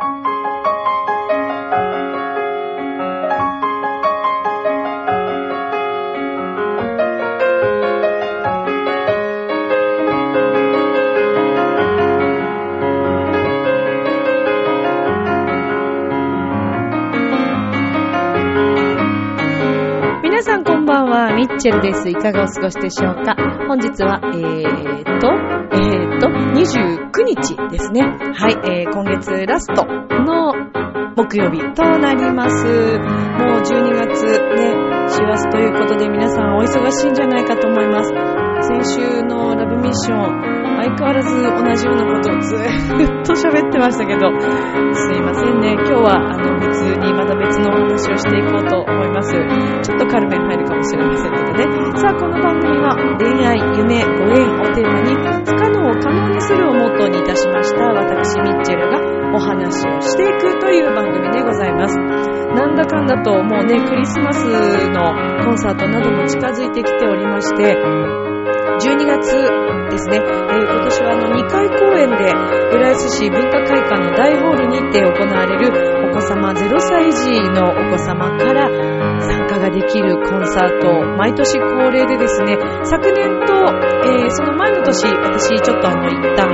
皆チェルです。いかがお過ごしでしょうか？本日は、えーと、えーと、29日ですね。はい、えー、今月ラストの木曜日となります。もう12月ね、師走ということで皆さんお忙しいんじゃないかと思います。先週のラブミッション、相変わらず同じようなことをずっと喋ってましたけど、すいませんね。今日はあの普通にまた別のお話をしていこうと思います。ちょっと軽めに入るかもしれませんけどね。さあ、この番組は恋愛、夢、ご縁をテーマに不可能を可能にするをモットーにいたしました私ミッチェルがお話をしていくという番組でございます。なんだかんだともうね、クリスマスのコンサートなども近づいてきておりまして、12月ですね、えー今年はあの2回公演で浦安市文化会館の大ホールにて行われるお子様0歳児のお子様から参加ができるコンサート、毎年恒例でですね、昨年と、えーその前の年、私ちょっとあの一旦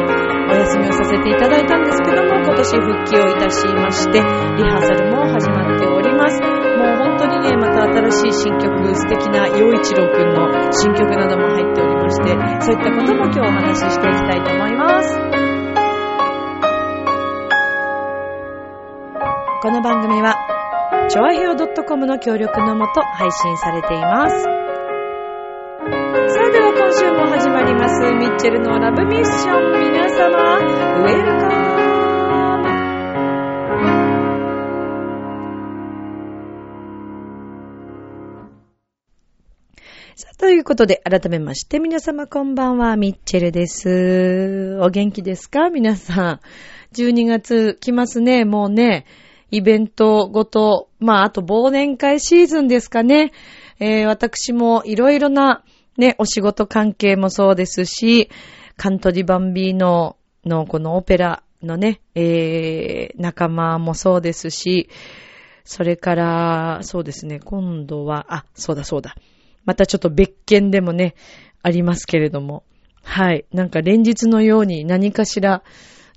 お休みをさせていただいたんですけども、今年復帰をいたしまして、リハーサルも始まっております。もう本当にね、また新しい新曲、素敵な陽一郎くんの新曲なども入っておりますして、そういったことも今日お話ししていきたいと思います。この番組は、ちょあへお .com の協力のもと配信されています。さあでは今週も始まります、ミッチェルのラブミッション。皆様、ウェルカムさあ、ということで、改めまして、皆様こんばんは、ミッチェルです。お元気ですか？皆さん。12月来ますね、もうね。イベントごと、まあ、あと忘年会シーズンですかね。えー私もいろいろな、ね、お仕事関係もそうですし、カントリバンビーノのこのオペラのね、えー仲間もそうですし、それから、そうですね、今度は、あ、そうだそうだ。またちょっと別件でもね、ありますけれども。はい。なんか連日のように何かしら、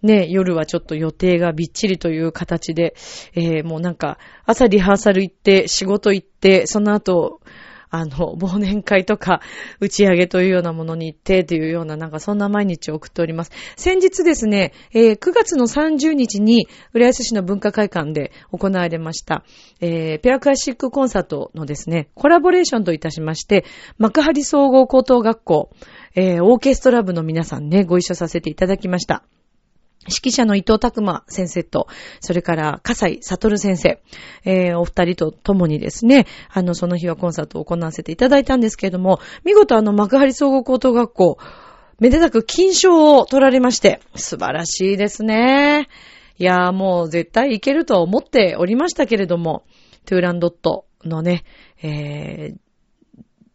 ね、夜はちょっと予定がびっちりという形で、えーもうなんか、朝リハーサル行って、仕事行って、その後、あの、忘年会とか、打ち上げというようなものに行って、というような、なんかそんな毎日を送っております。先日ですね、えー9月の30日に、浦安市の文化会館で行われました、えーペアクラシックコンサートのですね、コラボレーションといたしまして、幕張総合高等学校、えーオーケストラ部の皆さんね、ご一緒させていただきました。指揮者の伊藤拓馬先生と、それから、笠井悟先生、えーお二人と共にですね、あの、その日はコンサートを行わせていただいたんですけれども、見事あの、幕張総合高等学校、めでたく金賞を取られまして、素晴らしいですね。いやーもう絶対いけると思っておりましたけれども、トゥーランドットのね、えー、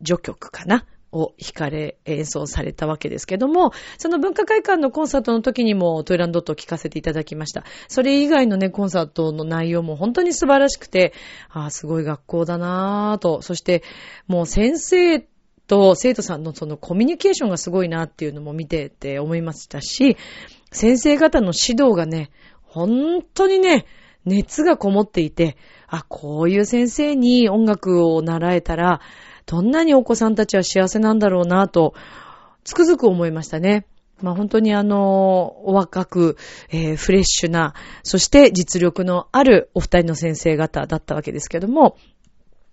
序曲かなを弾かれ、演奏されたわけですけども、その文化会館のコンサートの時にもトイランドットを聴かせていただきました。それ以外のね、コンサートの内容も本当に素晴らしくて、ああ、すごい学校だなぁと、そしてもう先生と生徒さんのそのコミュニケーションがすごいなっていうのも見てて思いましたし、先生方の指導がね、本当にね、熱がこもっていて、あ、こういう先生に音楽を習えたら、どんなにお子さんたちは幸せなんだろうなと、つくづく思いましたね。まあ本当にあの、お若く、えーフレッシュな、そして実力のあるお二人の先生方だったわけですけども、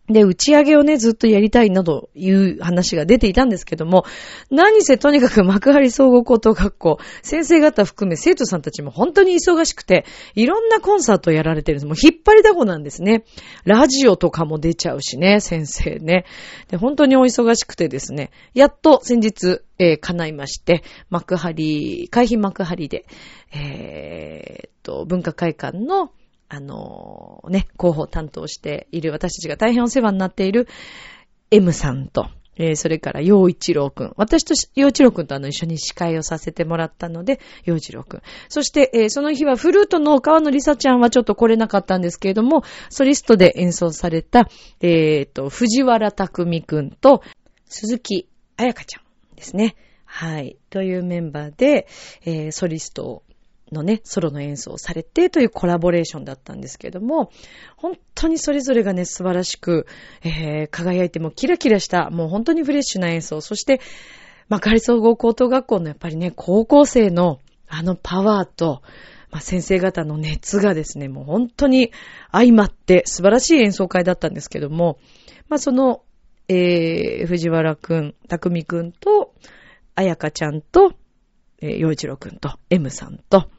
で、打ち上げをね、ずっとやりたいなどいう話が出ていたんですけども、何せとにかく 幕張総合高等学校、先生方含め生徒さんたちも本当に忙しくて、いろんなコンサートをやられてるんです。もう引っ張りだこなんですね。ラジオとかも出ちゃうしね、先生ね。で、本当にお忙しくてですね、やっと先日、えー叶いまして、幕張、海浜幕張で、えーっと、文化会館のあのね、広報担当している私たちが大変お世話になっている M さんと、えー、それから、洋一郎くん。私と洋一郎くんとあの、一緒に司会をさせてもらったので、洋一郎くん。そして、えー、その日はフルートの川野りさちゃんはちょっと来れなかったんですけれども、ソリストで演奏された、えっ、ー、と、藤原匠くんと、鈴木彩香ちゃんですね。はい。というメンバーで、えー、ソリストをのね、ソロの演奏をされてというコラボレーションだったんですけども、本当にそれぞれがね、素晴らしく、えー、輝いてもキラキラした、もう本当にフレッシュな演奏、そして、まかり総合高等学校のやっぱりね、高校生のあのパワーと、まあ、先生方の熱がですね、もう本当に相まって素晴らしい演奏会だったんですけども、まあ、その、えー、藤原くん、匠くんと、あやかちゃんと、えー、洋一郎くんと、M さんと、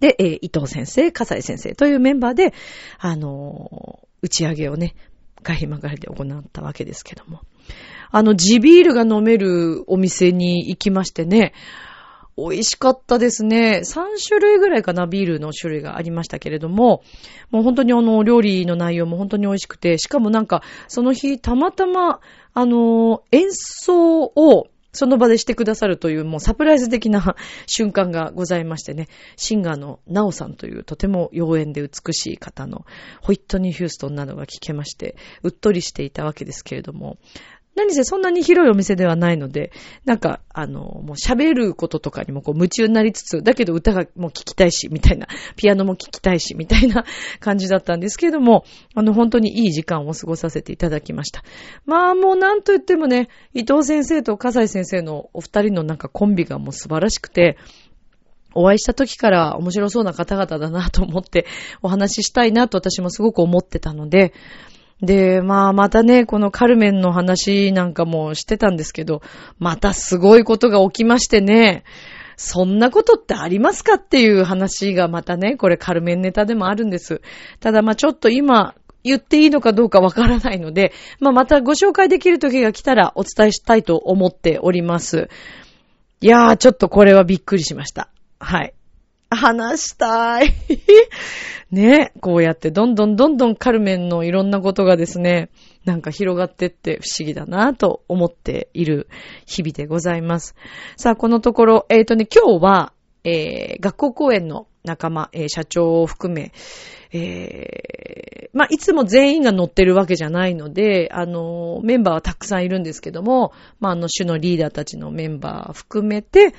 で、えー、伊藤先生、笠井先生というメンバーで、あのー、打ち上げをね、ガヒマガリで行ったわけですけども。あの、地ビールが飲めるお店に行きましてね、美味しかったですね。3種類ぐらいかな、ビールの種類がありましたけれども、もう本当にあの、料理の内容も本当に美味しくて、しかもなんか、その日、たまたま、あの、演奏を、その場でしてくださるというもうサプライズ的な 瞬間がございましてね、シンガーのナオさんというとても妖艶で美しい方のホイットニー・ヒューストンなどが聞けまして、うっとりしていたわけですけれども、何せそんなに広いお店ではないので、なんか、あの、もう喋ることとかにもこう夢中になりつつ、だけど歌がもう聴きたいし、みたいな、ピアノも聴きたいし、みたいな感じだったんですけれども、あの、本当にいい時間を過ごさせていただきました。まあ、もうなんと言ってもね、伊藤先生と笠井先生のお二人のなんかコンビがもう素晴らしくて、お会いした時から面白そうな方々だなと思ってお話ししたいなと私もすごく思ってたので、で、まあ、またね、このカルメンの話なんかもしてたんですけど、またすごいことが起きましてね、そんなことってありますかっていう話がまたね、これカルメンネタでもあるんです。ただまあちょっと今言っていいのかどうかわからないので、まあまたご紹介できる時が来たらお伝えしたいと思っております。いやー、ちょっとこれはびっくりしました。はい。話したい。ね、こうやってどんどんどんどんカルメンのいろんなことがですね、なんか広がってって不思議だなと思っている日々でございます。さあ、このところ、えっ、ー、とね、今日は、えー、学校公演の仲間、えー、社長を含め、えー、まあ、いつも全員が乗ってるわけじゃないので、あの、メンバーはたくさんいるんですけども、まあ、あの、種のリーダーたちのメンバー含めて、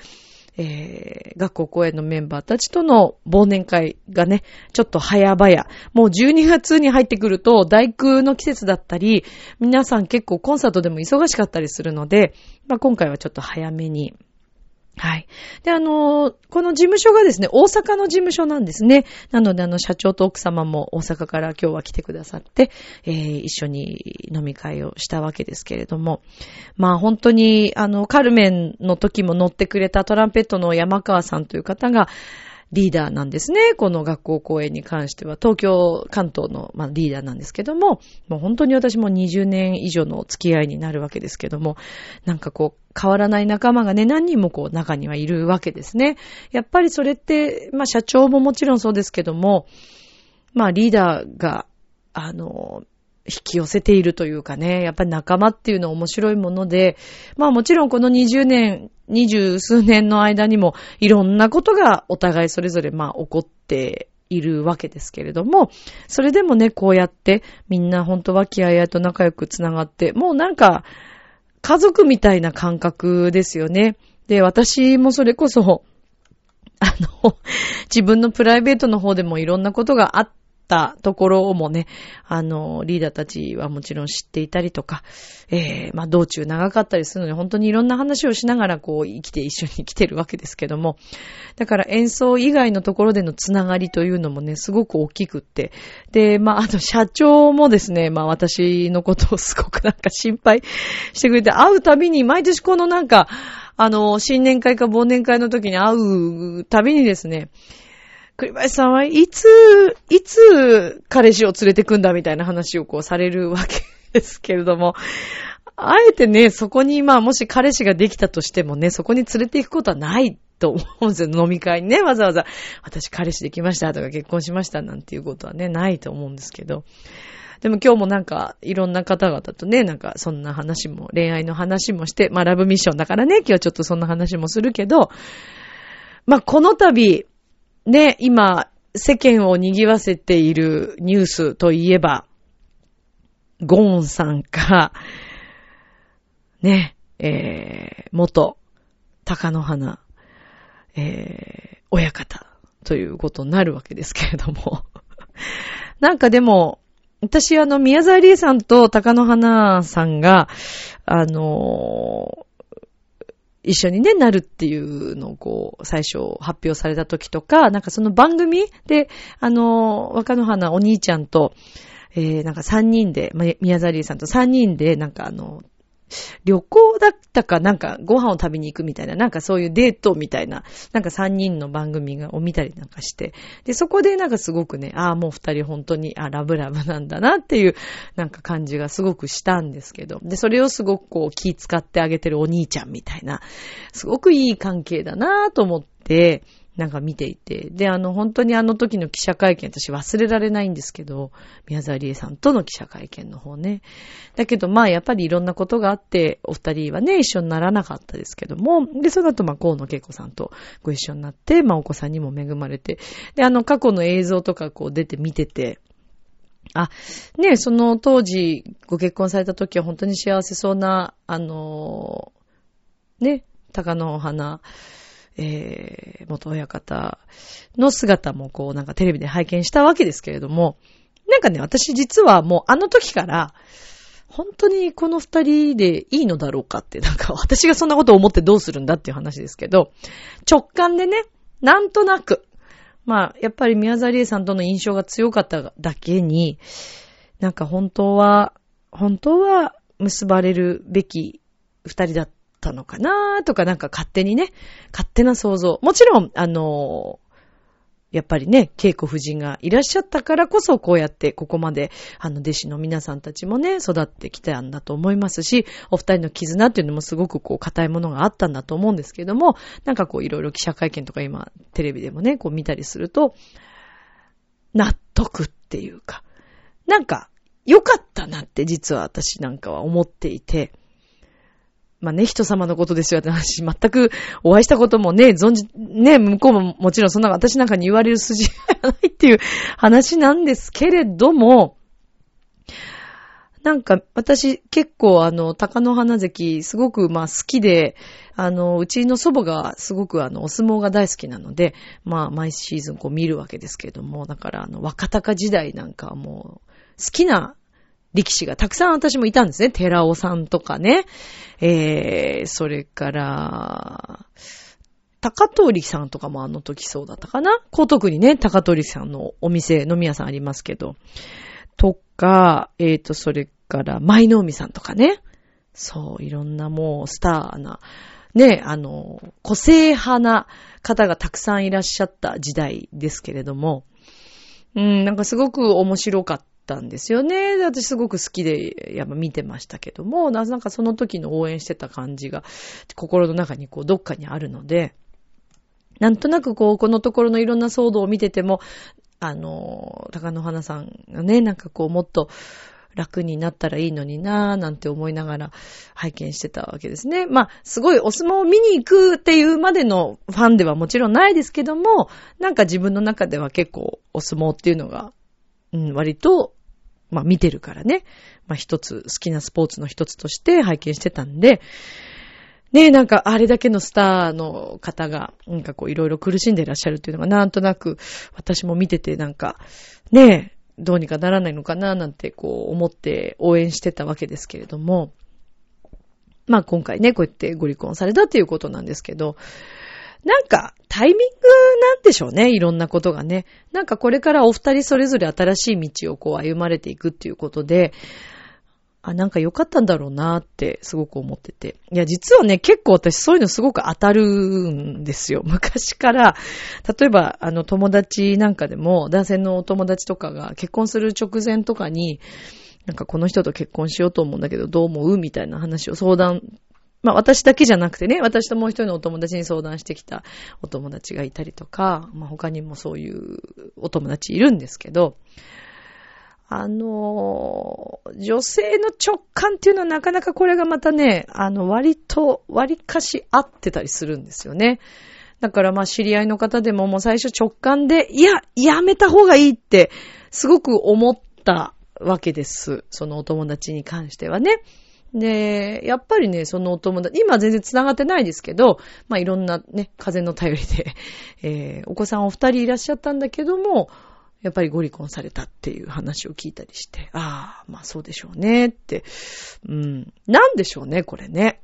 えー、学校公演のメンバーたちとの忘年会がね、ちょっと早々。もう12月に入ってくると大空の季節だったり、皆さん結構コンサートでも忙しかったりするので、まあ、今回はちょっと早めにはい。で、あの、この事務所がですね、大阪の事務所なんですね。なので、あの、社長と奥様も大阪から今日は来てくださって、えー、一緒に飲み会をしたわけですけれども。まあ、本当に、あの、カルメンの時も乗ってくれたトランペットの山川さんという方が、リーダーなんですね。この学校公演に関しては、東京、関東の、まあ、リーダーなんですけども、もう本当に私も20年以上の付き合いになるわけですけども、なんかこう、変わらない仲間がね、何人もこう、中にはいるわけですね。やっぱりそれって、まあ、社長ももちろんそうですけども、まあ、リーダーが、あの、引き寄せているというかね、やっぱり仲間っていうのは面白いもので、まあもちろんこの20年、二十数年の間にもいろんなことがお互いそれぞれまあ起こっているわけですけれども、それでもね、こうやってみんな本当は気合いと仲良くつながって、もうなんか家族みたいな感覚ですよね。で、私もそれこそ、あの、自分のプライベートの方でもいろんなことがあっったところもね、あの、リーダーたちはもちろん知っていたりとか、えー、まあ、道中長かったりするので、本当にいろんな話をしながら、こう、生きて一緒に来てるわけですけども、だから演奏以外のところでのつながりというのもね、すごく大きくって、で、まあ、あと社長もですね、まあ、私のことをすごくなんか心配してくれて、会うたびに、毎年このなんか、あの、新年会か忘年会の時に会うたびにですね、栗林さんはいつ、いつ彼氏を連れてくんだみたいな話をこうされるわけですけれども、あえてね、そこにまあもし彼氏ができたとしてもね、そこに連れて行くことはないと思うんですよ。飲み会にね、わざわざ、私彼氏できましたとか結婚しましたなんていうことはね、ないと思うんですけど。でも今日もなんか、いろんな方々とね、なんか、そんな話も、恋愛の話もして、まあ、ラブミッションだからね、今日はちょっとそんな話もするけど、まあ、この度、ね、今、世間を賑わせているニュースといえば、ゴーンさんか、ね、えー、元、鷹の花、えー、親方ということになるわけですけれども。なんかでも、私あの、宮沢りえさんと鷹の花さんが、あの一緒にね、なるっていうのをこう、最初発表された時とか、なんかその番組で、あの、若野花お兄ちゃんと、えー、なんか三人で、宮沢りえさんと三人で、なんかあの、旅行だったかなんかご飯を食べに行くみたいな、なんかそういうデートみたいな、なんか3人の番組を見たりなんかして、で、そこでなんかすごくね、ああ、もう2人本当に、あラブラブなんだなっていう、なんか感じがすごくしたんですけど、で、それをすごくこう気使ってあげてるお兄ちゃんみたいな、すごくいい関係だなと思って、なんか見ていて。で、あの、本当にあの時の記者会見、私忘れられないんですけど、宮沢りえさんとの記者会見の方ね。だけど、まあ、やっぱりいろんなことがあって、お二人はね、一緒にならなかったですけども、で、その後、まあ、河野恵子さんとご一緒になって、まあ、お子さんにも恵まれて、で、あの、過去の映像とかこう出て見てて、あ、ね、その当時ご結婚された時は本当に幸せそうな、あの、ね、鷹の花、えー、元親方の姿もこうなんかテレビで拝見したわけですけれども、なんかね、私実はもうあの時から、本当にこの二人でいいのだろうかって、なんか 私がそんなことを思ってどうするんだっていう話ですけど、直感でね、なんとなく、まあ、やっぱり宮沢りえさんとの印象が強かっただけに、なんか本当は、本当は結ばれるべき二人だったったのかなとかなんか勝手にね、勝手な想像。もちろん、あのやっぱりね、稽古夫人がいらっしゃったからこそ、こうやってここまで、あの、弟子の皆さんたちもね、育ってきたんだと思いますし、お二人の絆っていうのもすごくこう、硬いものがあったんだと思うんですけども、なんかこう、いろいろ記者会見とか今、テレビでもね、こう見たりすると、納得っていうか、なんか、良かったなって実は私なんかは思っていて、まあね、人様のことですよって話、全くお会いしたこともね、存じ、ね、向こうももちろんそんな私なんかに言われる筋がないっていう話なんですけれども、なんか私結構あの、鷹の花関すごくまあ好きで、あの、うちの祖母がすごくあの、お相撲が大好きなので、まあ毎シーズンこう見るわけですけれども、だからあの、若鷹時代なんかもう、好きな力士がたくさん私もいたんですね。寺尾さんとかね。えー、それから、高通さんとかもあの時そうだったかな江東区にね、高通さんのお店、飲み屋さんありますけど。とか、えーと、それから、舞の海さんとかね。そう、いろんなもうスターな、ね、あの、個性派な方がたくさんいらっしゃった時代ですけれども、うん、なんかすごく面白かったたんですよね。私すごく好きで、やっぱ見てましたけども、なんかその時の応援してた感じが、心の中にこう、どっかにあるので、なんとなくこう、このところのいろんな騒動を見てても、あの、高野花さんがね、なんかこう、もっと、楽になったらいいのになぁ、なんて思いながら拝見してたわけですね。まあ、すごいお相撲を見に行くっていうまでのファンではもちろんないですけども、なんか自分の中では結構お相撲っていうのが、うん、割とまあ見てるからね。まあ一つ、好きなスポーツの一つとして拝見してたんで、ねえ、なんか、あれだけのスターの方が、なんかこう、いろいろ苦しんでいらっしゃるっていうのが、なんとなく、私も見てて、なんか、ねえ、どうにかならないのかな、なんて、こう、思って応援してたわけですけれども、まあ今回ね、こうやってご離婚されたっていうことなんですけど、なんか、タイミングなんでしょうね。いろんなことがね。なんかこれからお二人それぞれ新しい道をこう歩まれていくっていうことで、あ、なんか良かったんだろうなってすごく思ってて。いや、実はね、結構私そういうのすごく当たるんですよ。昔から、例えば、あの、友達なんかでも、男性のお友達とかが結婚する直前とかに、なんかこの人と結婚しようと思うんだけど、どう思うみたいな話を相談まあ私だけじゃなくてね、私ともう一人のお友達に相談してきたお友達がいたりとか、まあ他にもそういうお友達いるんですけど、あの、女性の直感っていうのはなかなかこれがまたね、あの、割と、割かし合ってたりするんですよね。だからまあ知り合いの方でももう最初直感で、いや、やめた方がいいって、すごく思ったわけです。そのお友達に関してはね。で、やっぱりね、そのお友達、今全然繋がってないですけど、まあいろんなね、風の頼りで、えー、お子さんお二人いらっしゃったんだけども、やっぱりご離婚されたっていう話を聞いたりして、ああ、まあそうでしょうねって、うん、なんでしょうね、これね。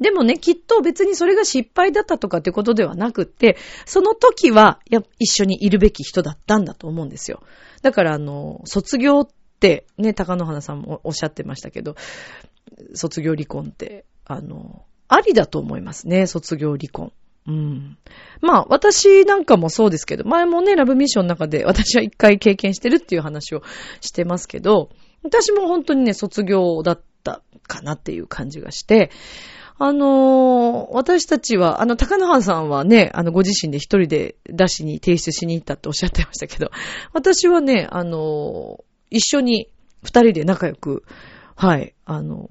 でもね、きっと別にそれが失敗だったとかってことではなくって、その時は、や、一緒にいるべき人だったんだと思うんですよ。だからあの、卒業って、ね、高野花さんもおっしゃってましたけど、卒業離婚って、あの、ありだと思いますね、卒業離婚。うん。まあ、私なんかもそうですけど、前もね、ラブミッションの中で私は一回経験してるっていう話をしてますけど、私も本当にね、卒業だったかなっていう感じがして、あのー、私たちは、あの、高野原さんはね、あの、ご自身で一人で出しに提出しに行ったっておっしゃってましたけど、私はね、あのー、一緒に二人で仲良く、はい、あの、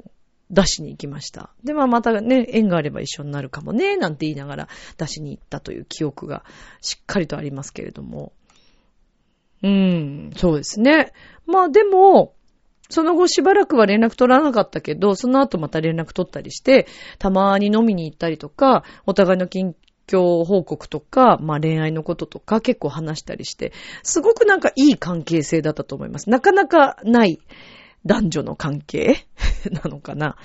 出しに行きました。で、まあまたね、縁があれば一緒になるかもね、なんて言いながら出しに行ったという記憶がしっかりとありますけれども。うーん、そうですね。まあでも、その後しばらくは連絡取らなかったけど、その後また連絡取ったりして、たまに飲みに行ったりとか、お互いの近況報告とか、まあ恋愛のこととか結構話したりして、すごくなんかいい関係性だったと思います。なかなかない男女の関係 なのかな。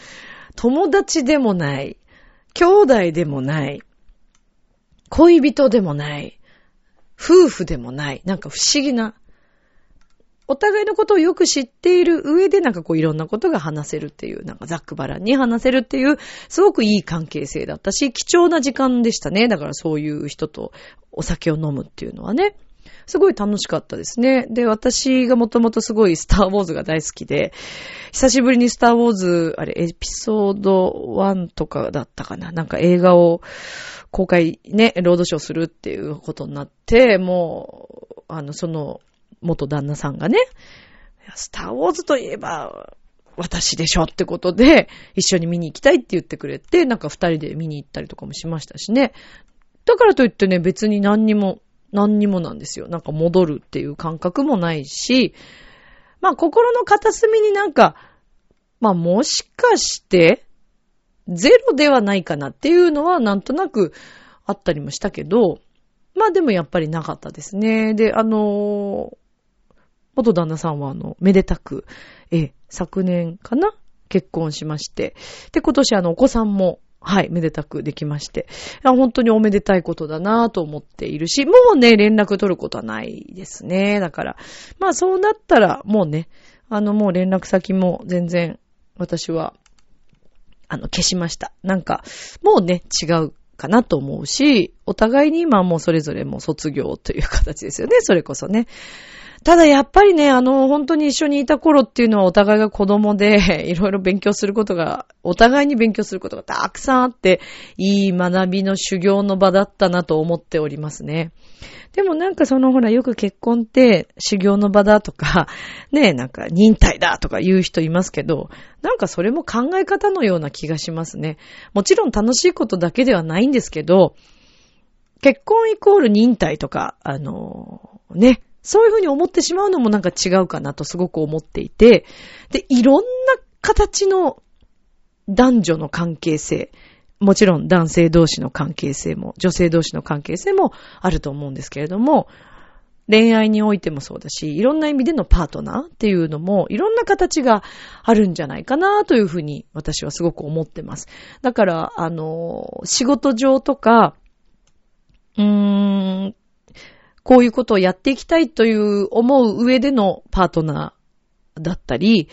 友達でもない。兄弟でもない。恋人でもない。夫婦でもない。なんか不思議な。お互いのことをよく知っている上でなんかこういろんなことが話せるっていう、なんかザックバランに話せるっていう、すごくいい関係性だったし、貴重な時間でしたね。だからそういう人とお酒を飲むっていうのはね。すごい楽しかったですね。で、私がもともとすごいスターウォーズが大好きで、久しぶりにスターウォーズ、あれ、エピソード1とかだったかな。なんか映画を公開ね、ロードショーするっていうことになって、もう、あの、その、元旦那さんがね、スターウォーズといえば、私でしょってことで、一緒に見に行きたいって言ってくれて、なんか二人で見に行ったりとかもしましたしね。だからといってね、別に何にも何にもなんですよ。なんか戻るっていう感覚もないし、まあ心の片隅になんか、まあもしかして、ゼロではないかなっていうのはなんとなくあったりもしたけど、まあでもやっぱりなかったですね。で、あの元旦那さんはあの、めでたく、え、昨年かな？結婚しまして。で、今年あの、お子さんもはい、めでたくできまして。本当におめでたいことだなぁと思っているし、もうね、連絡取ることはないですね。だから、まあそうなったら、もうね、あのもう連絡先も全然、私は、あの、消しました。なんか、もうね、違うかなと思うし、お互いに今もうそれぞれもう卒業という形ですよね、それこそね。ただやっぱりね、あの、本当に一緒にいた頃っていうのはお互いが子供で、いろいろ勉強することが、お互いに勉強することがたくさんあって、いい学びの修行の場だったなと思っておりますね。でもなんかそのほらよく結婚って修行の場だとか、ねなんか忍耐だとか言う人いますけど、なんかそれも考え方のような気がしますね。もちろん楽しいことだけではないんですけど、結婚イコール忍耐とか、あの、ね、そういうふうに思ってしまうのもなんか違うかなとすごく思っていて、で、いろんな形の男女の関係性、もちろん男性同士の関係性も、女性同士の関係性もあると思うんですけれども、恋愛においてもそうだし、いろんな意味でのパートナーっていうのも、いろんな形があるんじゃないかなというふうに私はすごく思ってます。だから、あの、仕事上とか、うーん、こういうことをやっていきたいという思う上でのパートナーだったり、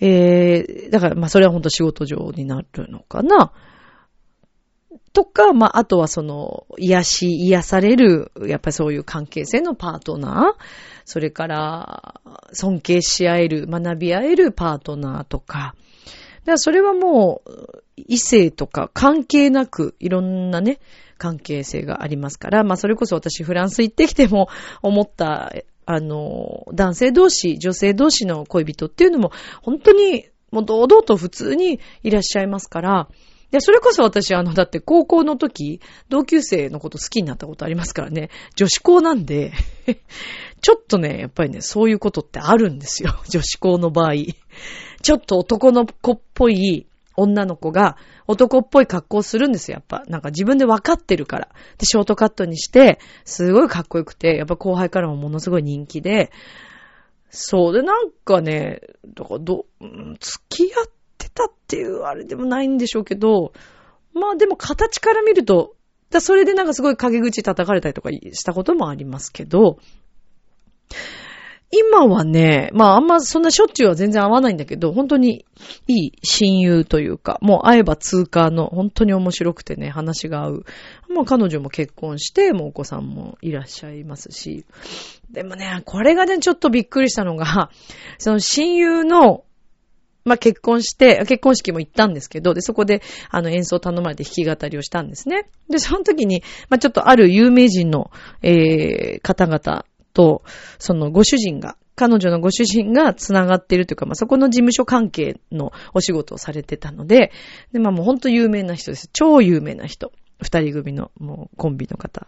えー、だからまそれは本当仕事上になるのかな。とか、まあ、あとはその、癒し、癒される、やっぱりそういう関係性のパートナー、それから、尊敬し合える、学び合えるパートナーとか、だからそれはもう、異性とか関係なく、いろんなね、関係性がありますから、まあそれこそ私フランス行ってきても思ったあの、男性同士、女性同士の恋人っていうのも、本当に、もう堂々と普通にいらっしゃいますから、で、それこそ私、あの、だって高校の時、同級生のこと好きになったことありますからね、女子校なんで ちょっとね、やっぱりね、そういうことってあるんですよ。女子校の場合。ちょっと男の子っぽい女の子が男っぽい格好するんですよ、やっぱ。なんか自分で分かってるから。で、ショートカットにして、すごいかっこよくて、やっぱ後輩からもものすごい人気で、そうで、なんかね、だからど、付き合ってたっていうあれでもないんでしょうけど、まあでも形から見ると、だそれでなんかすごい陰口叩かれたりとかしたこともありますけど、今はね、まああんまそんなしょっちゅうは全然会わないんだけど、本当にいい親友というか、もう会えば通過の本当に面白くてね、話が合う。もう彼女も結婚して、もうお子さんもいらっしゃいますし。でもね、これがね、ちょっとびっくりしたのが、その親友のまあ、結婚して、結婚式も行ったんですけど、で、そこで、あの、演奏頼まれて弾き語りをしたんですね。で、その時に、まあ、ちょっとある有名人の、えー、方々と、そのご主人が、彼女のご主人が繋がっているというか、まあ、そこの事務所関係のお仕事をされてたので、で、まあ、もうほんと有名な人です。超有名な人。二人組の、もう、コンビの方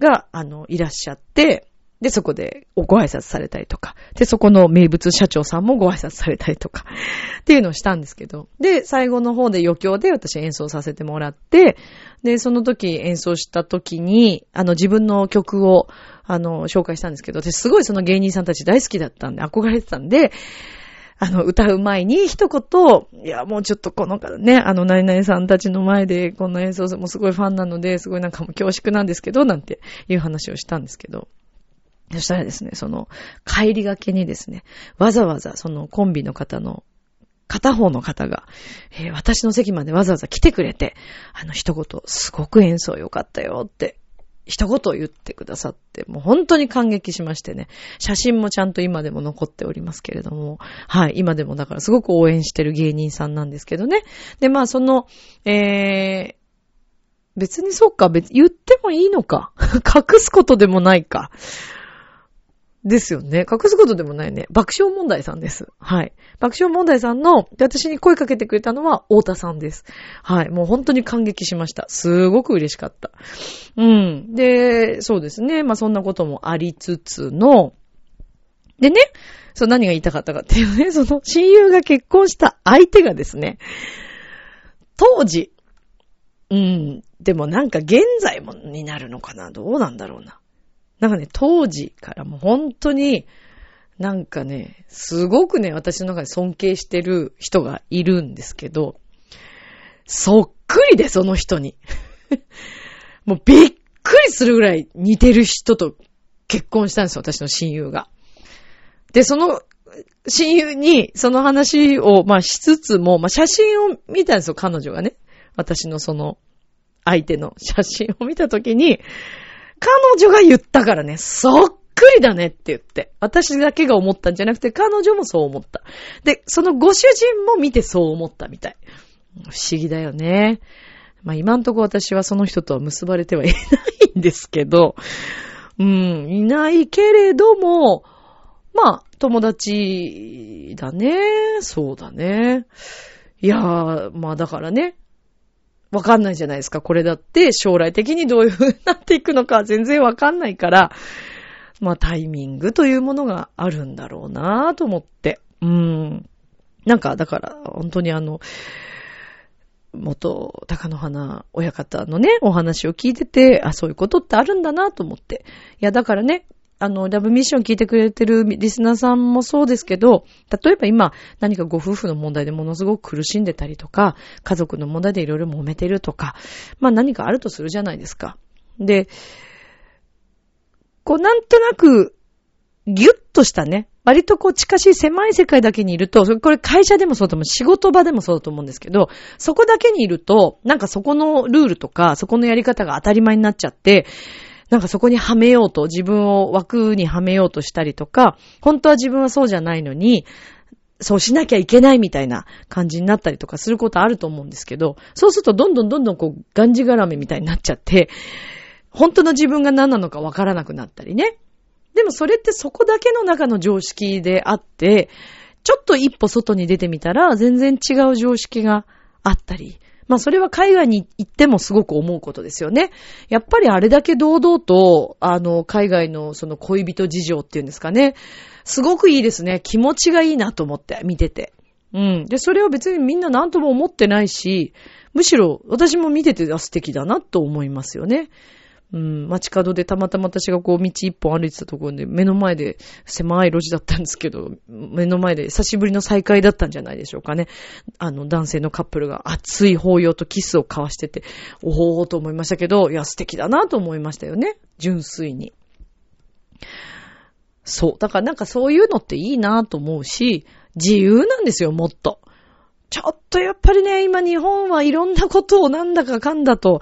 が、あの、いらっしゃって、で、そこでご挨拶されたりとか。で、そこの名物社長さんもご挨拶されたりとか。っていうのをしたんですけど。で、最後の方で余興で私演奏させてもらって、で、その時演奏した時に、あの自分の曲を、あの、紹介したんですけど、私すごいその芸人さんたち大好きだったんで、憧れてたんで、あの、歌う前に一言、いや、もうちょっとこのね、あの、ナイナイさんたちの前でこんな演奏もすごいファンなので、すごいなんかもう恐縮なんですけど、なんていう話をしたんですけど。そしたらですね、その、帰りがけにですね、わざわざそのコンビの方の、片方の方が、えー、私の席までわざわざ来てくれて、あの一言、すごく演奏良かったよって、一言言ってくださって、もう本当に感激しましてね、写真もちゃんと今でも残っておりますけれども、はい、今でもだからすごく応援してる芸人さんなんですけどね。で、まあその、えー、別にそっか、別、言ってもいいのか。隠すことでもないか。ですよね。隠すことでもないね。爆笑問題さんです。はい。爆笑問題さんの、で、私に声かけてくれたのは、太田さんです。はい。もう本当に感激しました。すごく嬉しかった。うん。で、そうですね。まあそんなこともありつつの、でね、そう何が言いたかったかっていうね、その親友が結婚した相手がですね、当時、うん、でもなんか現在もになるのかなどうなんだろうな。なんかね、当時からもう本当に、なんかね、すごくね、私の中で尊敬してる人がいるんですけど、そっくりで、その人に。もうびっくりするぐらい似てる人と結婚したんですよ、私の親友が。で、その親友にその話を、まあしつつも、まあ写真を見たんですよ、彼女がね。私のその相手の写真を見たときに、彼女が言ったからね、そっくりだねって言って。私だけが思ったんじゃなくて、彼女もそう思った。で、そのご主人も見てそう思ったみたい。不思議だよね。まあ今んとこ私はその人とは結ばれてはいないんですけど、うん、いないけれども、まあ、友達だね。そうだね。いやー、まあだからね、わかんないじゃないですか。これだって将来的にどういう風になっていくのか全然わかんないから、まあタイミングというものがあるんだろうなぁと思って。うん。なんか、だから、本当にあの、元、高野花親方のね、お話を聞いてて、あ、そういうことってあるんだなと思って。いや、だからね、あの、ラブミッション聞いてくれてるリスナーさんもそうですけど、例えば今何かご夫婦の問題でものすごく苦しんでたりとか、家族の問題でいろいろ揉めてるとか、まあ何かあるとするじゃないですか。で、こうなんとなく、ぎゅっとしたね、割とこう近しい狭い世界だけにいると、これ会社でもそうと思う、仕事場でもそうだと思うんですけど、そこだけにいると、なんかそこのルールとか、そこのやり方が当たり前になっちゃって、なんかそこにはめようと、自分を枠にはめようとしたりとか、本当は自分はそうじゃないのに、そうしなきゃいけないみたいな感じになったりとかすることあると思うんですけど、そうするとどんどんどんどんこう、がんじがらめみたいになっちゃって、本当の自分が何なのかわからなくなったりね。でもそれってそこだけの中の常識であって、ちょっと一歩外に出てみたら全然違う常識があったり、まあそれは海外に行ってもすごく思うことですよね。やっぱりあれだけ堂々と、あの、海外のその恋人事情っていうんですかね。すごくいいですね。気持ちがいいなと思って見てて。うん。で、それは別にみんな何とも思ってないし、むしろ私も見てて素敵だなと思いますよね。うん、街角でたまたま私がこう道一本歩いてたところで目の前で狭い路地だったんですけど、目の前で久しぶりの再会だったんじゃないでしょうかね。あの男性のカップルが熱い抱擁とキスを交わしてて、おーと思いましたけど、いや素敵だなと思いましたよね。純粋に。そう。だからなんかそういうのっていいなと思うし、自由なんですよ、もっと。ちょっとやっぱりね、今日本はいろんなことをなんだかかんだと、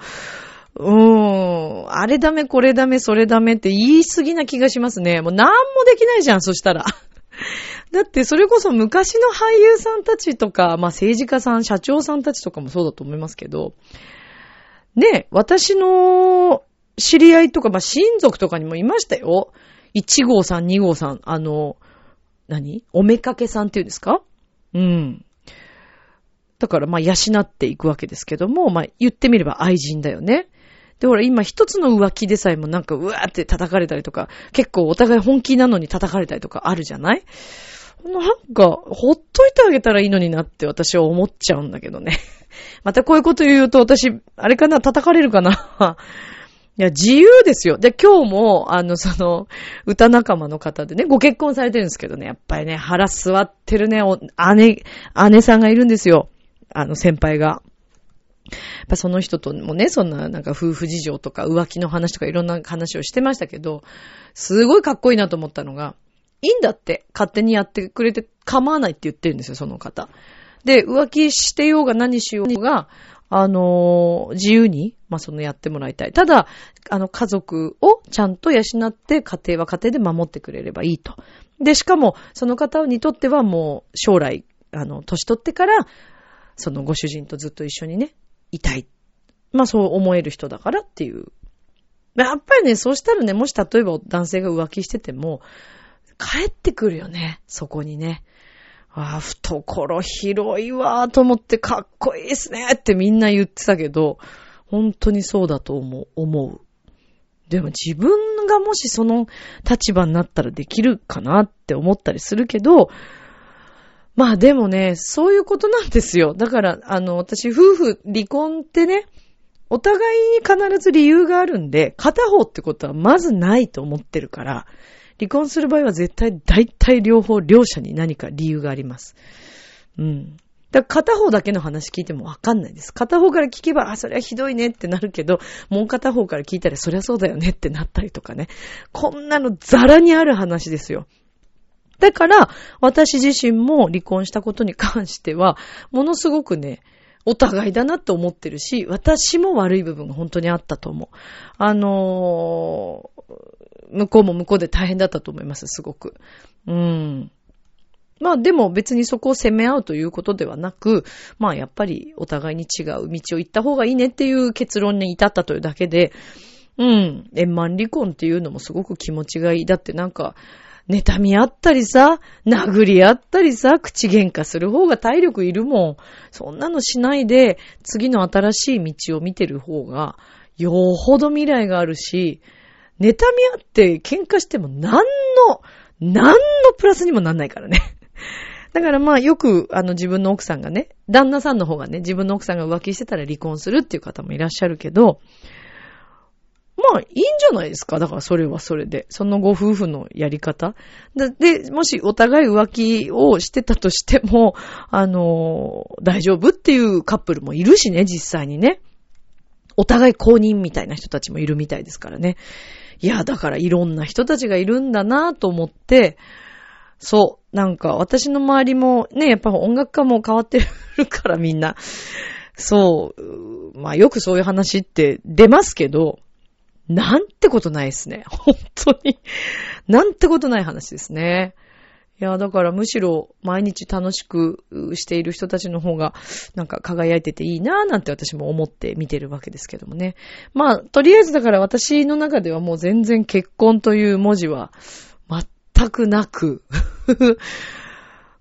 うーん、あれダメ、これダメ、それダメって言い過ぎな気がしますね。もう何もできないじゃん、そしたら。だってそれこそ昔の俳優さんたちとか、まあ政治家さん、社長さんたちとかもそうだと思いますけど、ね、私の知り合いとか、まあ親族とかにもいましたよ。1号さん、2号さん、あの、何？おめかけさんっていうんですか？うん。だから、まあ、養っていくわけですけども、まあ、言ってみれば愛人だよね。で、ほら、今一つの浮気でさえもなんか、うわーって叩かれたりとか、結構お互い本気なのに叩かれたりとかあるじゃない？なんか、ほっといてあげたらいいのになって私は思っちゃうんだけどね。またこういうこと言うと私、あれかな叩かれるかな？いや、自由ですよ。で、今日も、あの、その、歌仲間の方でね、ご結婚されてるんですけどね、やっぱりね、腹座ってるね、お姉、姉さんがいるんですよ。あの、先輩が。っぱその人ともね、そんななんか夫婦事情とか浮気の話とかいろんな話をしてましたけど、すごいかっこいいなと思ったのが、いいんだって、勝手にやってくれて構わないって言ってるんですよ、その方。で、浮気してようが何しようが、あのー、自由に、まあ、そのやってもらいたい。ただ、あの、家族をちゃんと養って家庭は家庭で守ってくれればいいと。で、しかも、その方にとってはもう、将来、あの、年取ってから、そのご主人とずっと一緒にね、いたい。まあ、そう思える人だからっていう。やっぱりね、そうしたらね、もし例えば男性が浮気してても、帰ってくるよね、そこにね。ああ、懐広いわーと思ってかっこいいですねってみんな言ってたけど、本当にそうだと思う。思う。でも自分がもしその立場になったらできるかなって思ったりするけど、まあでもね、そういうことなんですよ。だから、あの、私、夫婦、離婚ってね、お互いに必ず理由があるんで、片方ってことはまずないと思ってるから、離婚する場合は絶対、大体両方、両者に何か理由があります。うん。だから片方だけの話聞いてもわかんないです。片方から聞けば、あ、それはひどいねってなるけど、もう片方から聞いたら、そりゃそうだよねってなったりとかね。こんなのザラにある話ですよ。だから、私自身も離婚したことに関しては、ものすごくね、お互いだなって思ってるし、私も悪い部分が本当にあったと思う。あのー、向こうも向こうで大変だったと思います、すごく。うん。まあでも別にそこを責め合うということではなく、まあやっぱりお互いに違う道を行った方がいいねっていう結論に至ったというだけで、うん、円満離婚っていうのもすごく気持ちがいい。だってなんか、妬み合ったりさ、殴り合ったりさ、口喧嘩する方が体力いるもん。そんなのしないで、次の新しい道を見てる方が、よほど未来があるし、妬み合って喧嘩しても何の、何のプラスにもなんないからね。だからまあよくあの自分の奥さんがね、旦那さんの方がね、自分の奥さんが浮気してたら離婚するっていう方もいらっしゃるけど、まあいいんじゃないですか？だからそれはそれで。そのご夫婦のやり方。で、もしお互い浮気をしてたとしても、あの大丈夫っていうカップルもいるしね、実際にね。お互い公認みたいな人たちもいるみたいですからね。いや、だからいろんな人たちがいるんだなと思って、そう、なんか私の周りもね、やっぱ音楽家も変わってるからみんな。そう、まあよくそういう話って出ますけど、なんてことないですね。本当に。なんてことない話ですね。いや、だからむしろ毎日楽しくしている人たちの方がなんか輝いてていいなぁなんて私も思って見てるわけですけどもね。まあ、とりあえずだから私の中ではもう全然結婚という文字は全くなく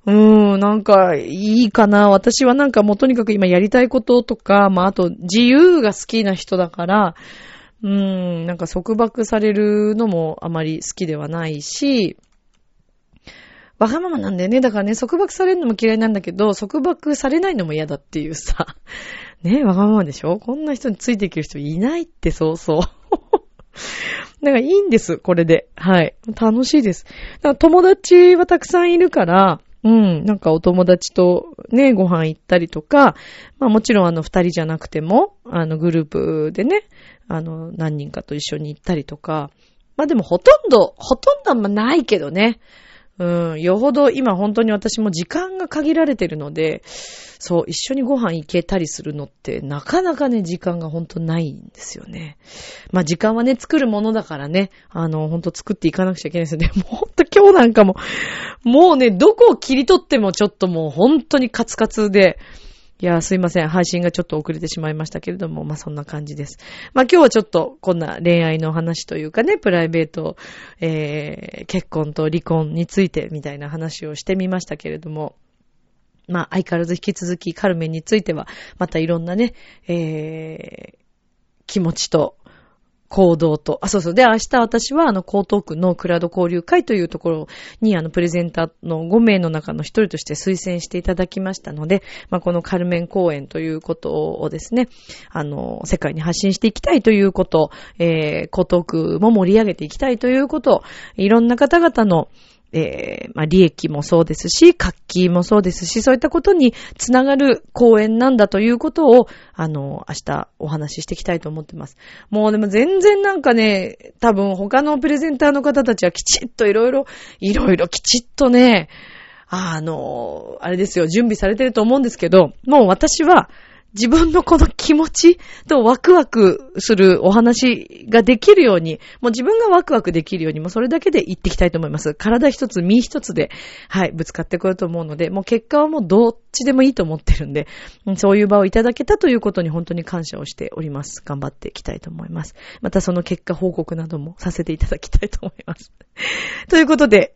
うーん、なんか、いいかな。私はなんかもうとにかく今やりたいこととか、まああと自由が好きな人だから、うーん、なんか束縛されるのもあまり好きではないし、わがままなんだよね。だからね、束縛されるのも嫌いなんだけど、束縛されないのも嫌だっていうさ。ね、わがままでしょ？こんな人についていける人いないってそうそう。だからいいんです、これで。はい。楽しいです。だから友達はたくさんいるから、うん、なんかお友達とね、ご飯行ったりとか、まあもちろんあの二人じゃなくても、あのグループでね、あの何人かと一緒に行ったりとか、まあでもほとんど、ほとんどあんまないけどね。うん、よほど今本当に私も時間が限られてるので、そう、一緒にご飯行けたりするのってなかなかね、時間が本当ないんですよね。まあ時間はね、作るものだからね、あの、本当作っていかなくちゃいけないですよね。もう本当今日なんかも、もうね、どこを切り取ってもちょっともう本当にカツカツで、いや、すいません。配信がちょっと遅れてしまいましたけれども、まあ、そんな感じです。まあ、今日はちょっとこんな恋愛の話というかね、プライベート、えー、結婚と離婚についてみたいな話をしてみましたけれども、まあ、相変わらず引き続きカルメンについては、またいろんなね、えー、気持ちと、行動と、あ、そうそう。で、明日私は、あの、江東区のクラウド交流会というところに、あの、プレゼンターの5名の中の1人として推薦していただきましたので、まあ、このカルメン公演ということをですね、あの、世界に発信していきたいということ、えー、江東区も盛り上げていきたいということ、いろんな方々の、えー、まあ、利益もそうですし、活気もそうですし、そういったことにつながる公演なんだということを、あの、明日お話ししていきたいと思ってます。もうでも全然なんかね、多分他のプレゼンターの方たちはきちっといろいろ、いろいろきちっとね、あの、あれですよ、準備されてると思うんですけど、もう私は、自分のこの気持ちとワクワクするお話ができるように、もう自分がワクワクできるように、もうそれだけで言っていきたいと思います。体一つ、身一つで、はい、ぶつかってこようと思うので、もう結果はもうどっちでもいいと思ってるんで、そういう場をいただけたということに本当に感謝をしております。頑張っていきたいと思います。またその結果報告などもさせていただきたいと思います。ということで、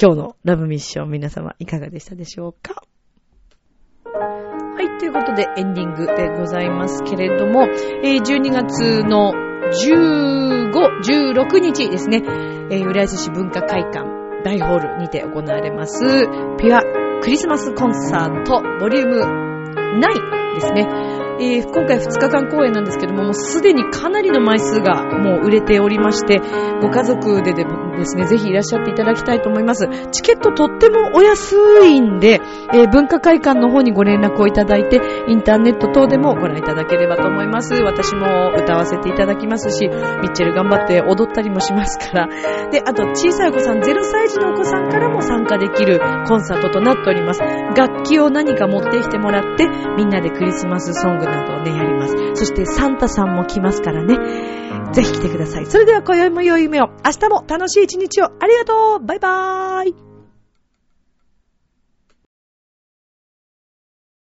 今日のラブミッション皆様いかがでしたでしょうか、ということでエンディングでございますけれども、えー、12月の15、16日ですね、えー、浦安市文化会館大ホールにて行われます、ピュアクリスマスコンサートボリューム9ですね。えー、今回2日間公演なんですけども、もうすでにかなりの枚数がもう売れておりまして、ご家族ででもですね、ぜひいらっしゃっていただきたいと思います。チケットとってもお安いんで、えー、文化会館の方にご連絡をいただいて、インターネット等でもご覧いただければと思います。私も歌わせていただきますし、ミッチェル頑張って踊ったりもしますから。で、あと小さいお子さん、0歳児のお子さんからも参加できるコンサートとなっております。楽器を何か持ってきてもらって、みんなでクリスマスソングなどをね、やります。そしてサンタさんも来ますからね。ぜひ来てください。それでは今宵も良い夢を。明日も楽しい一日を。ありがとうバイバーイ